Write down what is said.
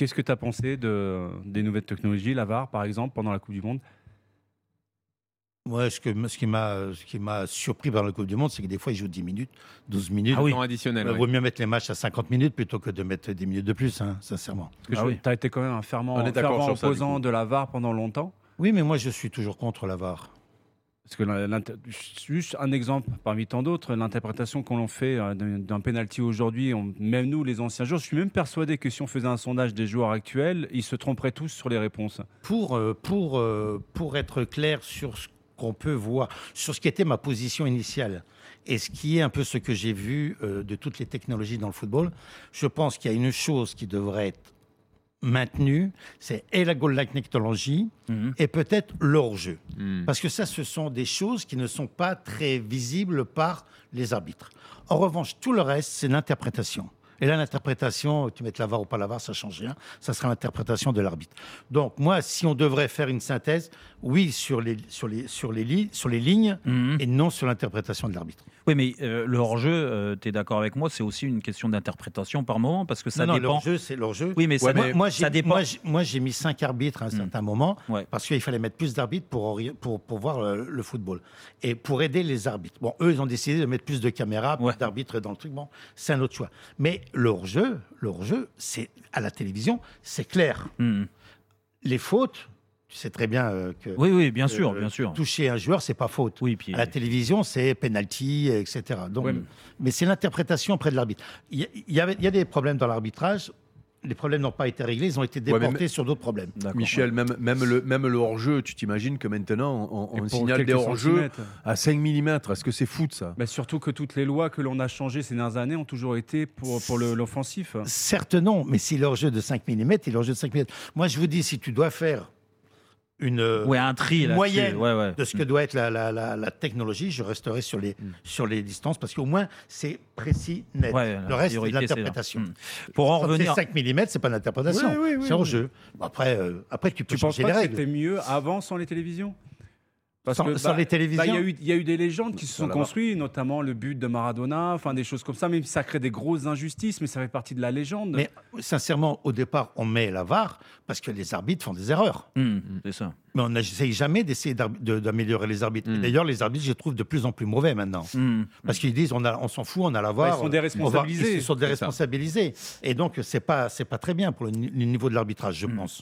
Qu'est-ce que tu as pensé de, des nouvelles technologies, la VAR par exemple, pendant la Coupe du Monde? Ouais, ce, que, ce qui m'a ce qui m'a surpris pendant la Coupe du Monde, c'est que des fois, ils jouent 10 minutes, 12 minutes. Ah oui. Temps additionnel. Il vaut mieux mettre les matchs à 50 minutes plutôt que de mettre 10 minutes de plus, hein, sincèrement. Parce que Ah oui. Tu as été quand même un fervent, ça, opposant de la VAR pendant longtemps. Oui, mais moi, je suis toujours contre la VAR. Parce que juste un exemple parmi tant d'autres, l'interprétation qu'on en fait euh, d'un penalty aujourd'hui, même nous les anciens joueurs, je suis même persuadé que si on faisait un sondage des joueurs actuels, ils se tromperaient tous sur les réponses. Pour, euh, pour, euh, pour être clair sur ce qu'on peut voir, sur ce qui était ma position initiale et ce qui est un peu ce que j'ai vu de toutes les technologies dans le football, je pense qu'il y a une chose qui devrait être maintenue, c'est et la technology Mhm. et peut-être l'hors-jeu. Hmm. Parce que ça, ce sont des choses qui ne sont pas très visibles par les arbitres. En revanche, tout le reste, c'est l'interprétation. Et là, l'interprétation, tu mets la VAR ou pas la VAR, ça change rien. Ça sera l'interprétation de l'arbitre. Donc, moi, si on devrait faire une synthèse, oui, sur les, sur les, sur les, li- sur les lignes Mhm. et non sur l'interprétation de l'arbitre. Oui, mais euh, le hors-jeu, tu es d'accord avec moi, c'est aussi une question d'interprétation par moment, parce que ça non, non, dépend. leur jeu, c'est leur jeu. Oui, mais ça, Ouais, mais- moi, ça dépend. moi, j'ai- mis cinq arbitres à un certain moment Ouais. parce qu'il fallait mettre plus d'arbitres pour, pour, pour voir le, le football et pour aider les arbitres. Bon, eux, ils ont décidé de mettre plus de caméras, plus Ouais. d'arbitres dans le truc. Bon, c'est un autre choix. Mais leur jeu, leur jeu, c'est à la télévision, c'est clair. Mhm. Les fautes, tu sais très bien euh, que Oui, oui, bien sûr, euh, bien sûr. toucher un joueur, c'est pas faute. Oui, puis À la télévision, c'est penalty, etc. Donc, mais- c'est l'interprétation auprès de l'arbitre. Il y, y y a des problèmes dans l'arbitrage. Les problèmes n'ont pas été réglés, ils ont été Ouais, mais- déportés sur d'autres problèmes. Michel, même, même, le, même le hors-jeu, tu t'imagines que maintenant, on, signale des hors-jeux à 5 mm. Est-ce que c'est foot, ça? Mais surtout que toutes les lois que l'on a changées ces dernières années ont toujours été pour, pour le- l'offensif. Certes, non, mais si leur jeu de 5 mm, il leur jeu de 5 mm. Moi, je vous dis, si tu dois faire une euh, Ouais, un tri là. moyenne Ouais, ouais. de ce que doit être la, la- la- la technologie, je resterai sur les, sur les distances parce qu'au moins, c'est précis, net. Le reste, c'est de l'interprétation. Mm. Pour en revenir. 5 mm, c'est pas l'interprétation, Oui, oui, oui, c'est en oui. jeu. Bon, après, euh, après, tu peux Tu penses changer pas les que règles. c'était mieux avant sans les télévisions? Parce Sans- que, sans les télévisions bah, Il y, a eu- il y a eu des légendes qui se sont construites, notamment le but de Maradona, enfin des choses comme ça, même si ça crée des grosses injustices, mais ça fait partie de la légende. Mais sincèrement, au départ, on met la VAR parce que les arbitres font des erreurs. Mhm, c'est ça. Mais on n'essaye jamais d'essayer d'améliorer les arbitres. Et Mm. D'ailleurs, les arbitres, je les trouve de plus en plus mauvais maintenant. Parce qu'ils disent, on, a- on s'en fout, on a la Bah, ils sont déresponsabilisés. va- Ils sont déresponsabilisés. Et donc, c'est pas, c'est pas très bien pour le, ni- le niveau de l'arbitrage, je pense.